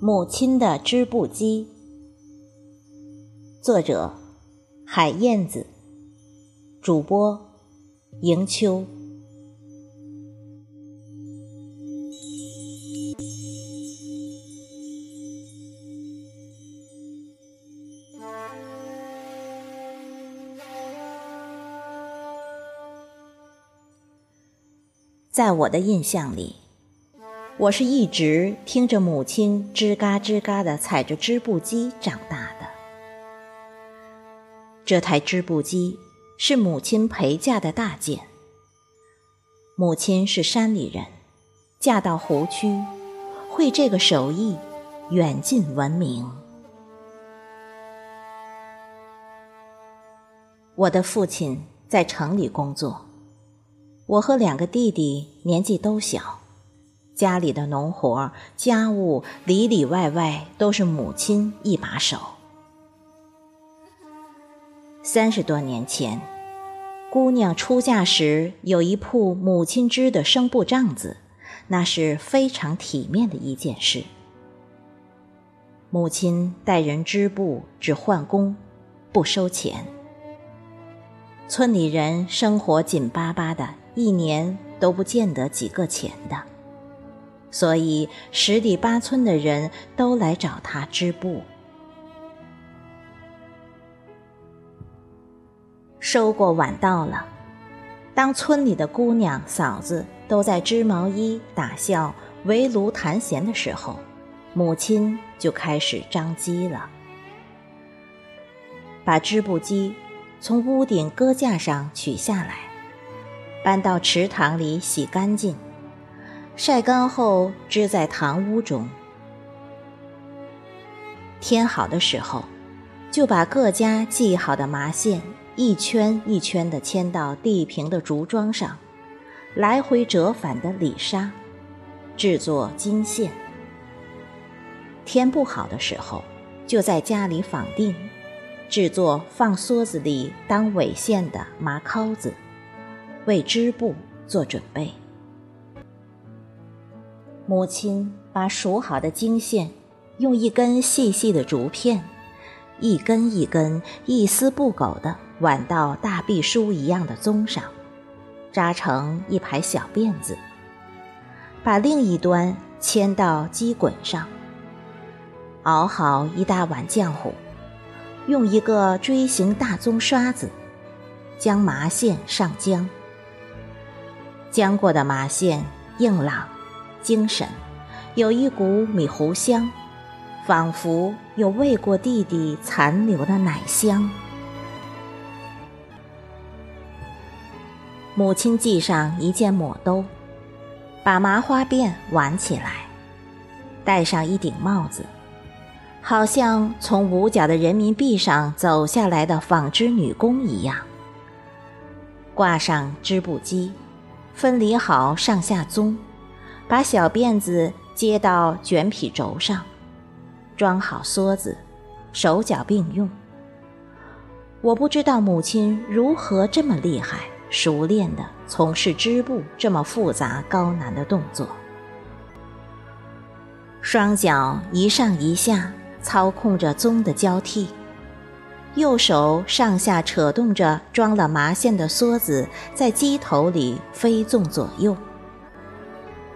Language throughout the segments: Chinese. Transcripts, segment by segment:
母亲的织布机，作者海燕子，主播迎秋。在我的印象里，我是一直听着母亲吱嘎吱嘎的踩着织布机长大的。这台织布机是母亲陪嫁的大件。母亲是山里人，嫁到湖区，会这个手艺，远近闻名。我的父亲在城里工作。我和两个弟弟年纪都小，家里的农活、家务里里外外都是母亲一把手。三十多年前，姑娘出嫁时有一铺母亲织的生布帐子，那是非常体面的一件事。母亲带人织布，只换工，不收钱。村里人生活紧巴巴的。一年都不见得几个钱的，所以十里八村的人都来找他织布。收过晚到了，当村里的姑娘嫂子都在织毛衣、打笑、围炉谈闲的时候，母亲就开始张机了，把织布机从屋顶搁架上取下来。搬到池塘里洗干净，晒干后织在堂屋中。天好的时候，就把各家系好的麻线一圈一圈地牵到地平的竹桩上，来回折返的理纱，制作金线。天不好的时候，就在家里纺定，制作放梭子里当尾线的麻尻子。为织布做准备。母亲把数好的经线，用一根细细的竹片，一根一根、一丝不苟地挽到大臂梳一样的鬃上，扎成一排小辫子，把另一端牵到机滚上，熬好一大碗浆糊，用一个锥形大棕刷子，将麻线上浆。浆过的麻线硬朗、精神，有一股米糊香，仿佛有喂过弟弟残留的奶香。母亲系上一件抹兜，把麻花辫挽起来，戴上一顶帽子，好像从五角的人民币上走下来的纺织女工一样，挂上织布机。分离好上下棕，把小辫子接到卷匹轴上，装好梭子，手脚并用。我不知道母亲如何这么厉害、熟练地从事织布这么复杂高难的动作。双脚一上一下操控着棕的交替。右手上下扯动着装了麻线的梭子，在机头里飞纵左右；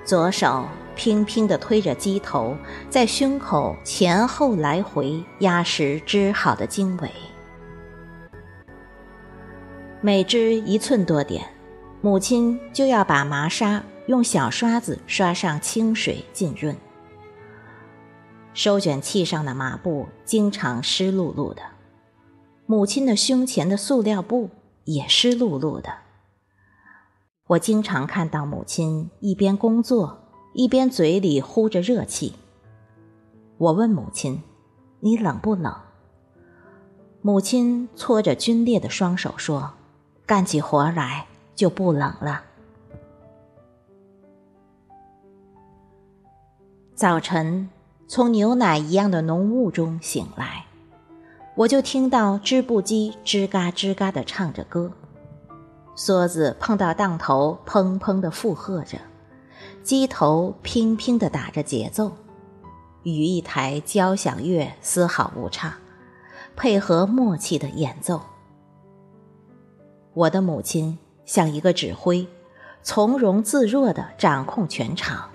左手拼拼地推着机头，在胸口前后来回压实织好的经纬。每织一寸多点，母亲就要把麻纱用小刷子刷上清水浸润。收卷器上的麻布经常湿漉漉的。母亲的胸前的塑料布也湿漉漉的。我经常看到母亲一边工作，一边嘴里呼着热气。我问母亲：“你冷不冷？”母亲搓着皲裂的双手说：“干起活来就不冷了。”早晨，从牛奶一样的浓雾中醒来。我就听到织布机吱嘎吱嘎的唱着歌，梭子碰到档头，砰砰地附和着，机头乒乒地打着节奏，与一台交响乐丝毫无差，配合默契的演奏。我的母亲像一个指挥，从容自若地掌控全场。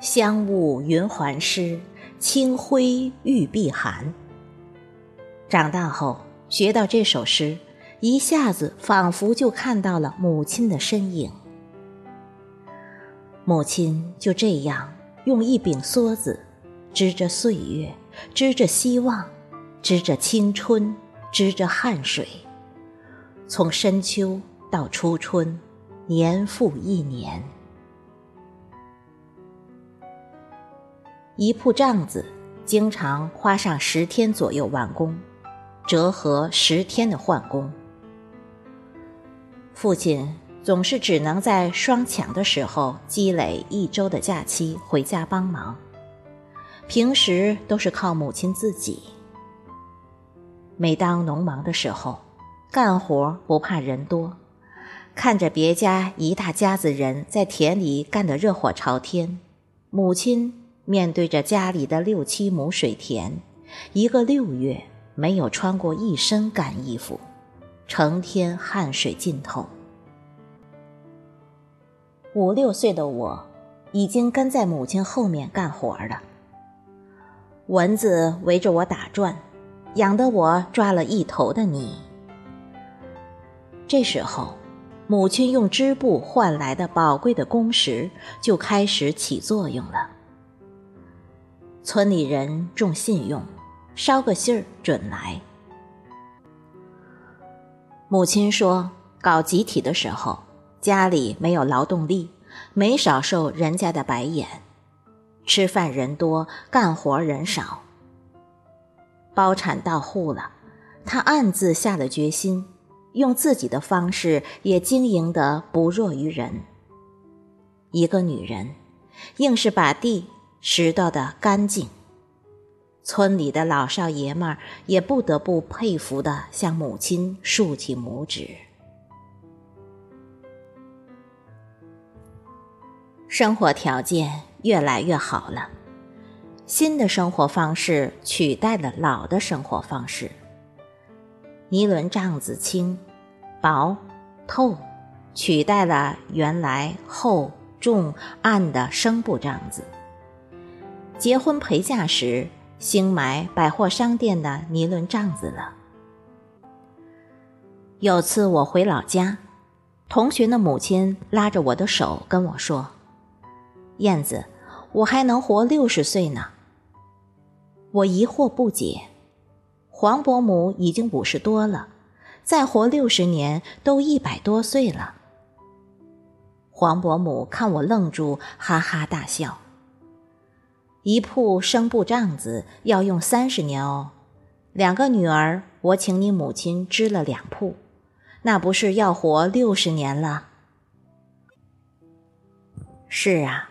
香雾云环湿，清辉玉臂寒。长大后学到这首诗，一下子仿佛就看到了母亲的身影。母亲就这样用一柄梭子，织着岁月，织着希望，织着青春，织着汗水，从深秋到初春，年复一年。一铺帐子经常花上十天左右完工，折合十天的换工。父亲总是只能在双抢的时候积累一周的假期回家帮忙，平时都是靠母亲自己。每当农忙的时候，干活不怕人多，看着别家一大家子人在田里干得热火朝天，母亲。面对着家里的六七亩水田，一个六月没有穿过一身干衣服，成天汗水浸透。五六岁的我，已经跟在母亲后面干活了。蚊子围着我打转，痒得我抓了一头的泥。这时候，母亲用织布换来的宝贵的工时就开始起作用了。村里人重信用，捎个信儿准来。母亲说，搞集体的时候，家里没有劳动力，没少受人家的白眼。吃饭人多，干活人少。包产到户了，他暗自下了决心，用自己的方式也经营得不弱于人。一个女人，硬是把地。拾掇的干净，村里的老少爷们儿也不得不佩服的向母亲竖起拇指。生活条件越来越好了，新的生活方式取代了老的生活方式。尼伦帐子轻、薄、透，取代了原来厚、重、暗的生布帐子。结婚陪嫁时，兴买百货商店的尼伦帐子了。有次我回老家，同学的母亲拉着我的手跟我说：“燕子，我还能活六十岁呢。”我疑惑不解，黄伯母已经五十多了，再活六十年都一百多岁了。黄伯母看我愣住，哈哈大笑。一铺生布帐子要用三十年哦，两个女儿，我请你母亲织了两铺，那不是要活六十年了？是啊，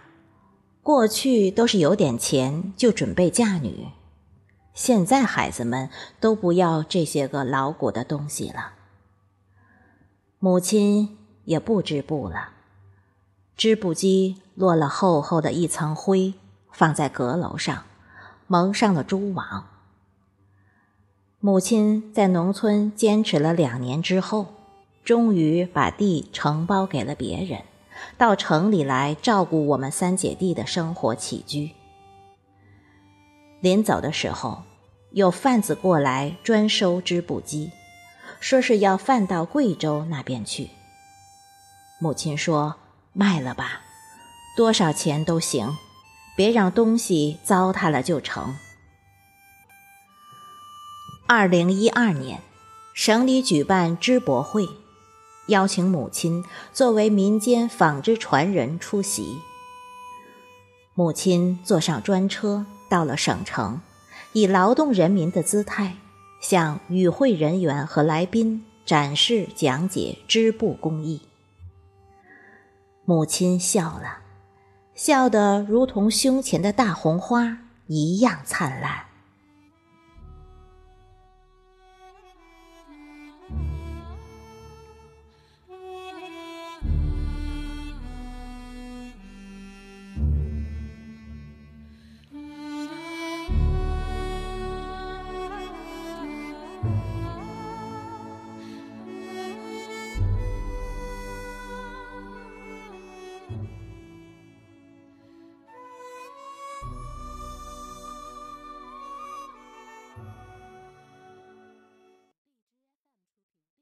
过去都是有点钱就准备嫁女，现在孩子们都不要这些个老古的东西了。母亲也不织布了，织布机落了厚厚的一层灰。放在阁楼上，蒙上了蛛网。母亲在农村坚持了两年之后，终于把地承包给了别人，到城里来照顾我们三姐弟的生活起居。临走的时候，有贩子过来专收织布机，说是要贩到贵州那边去。母亲说：“卖了吧，多少钱都行。”别让东西糟蹋了就成。二零一二年，省里举办织博会，邀请母亲作为民间纺织传人出席。母亲坐上专车到了省城，以劳动人民的姿态，向与会人员和来宾展示讲解织布工艺。母亲笑了。笑得如同胸前的大红花一样灿烂。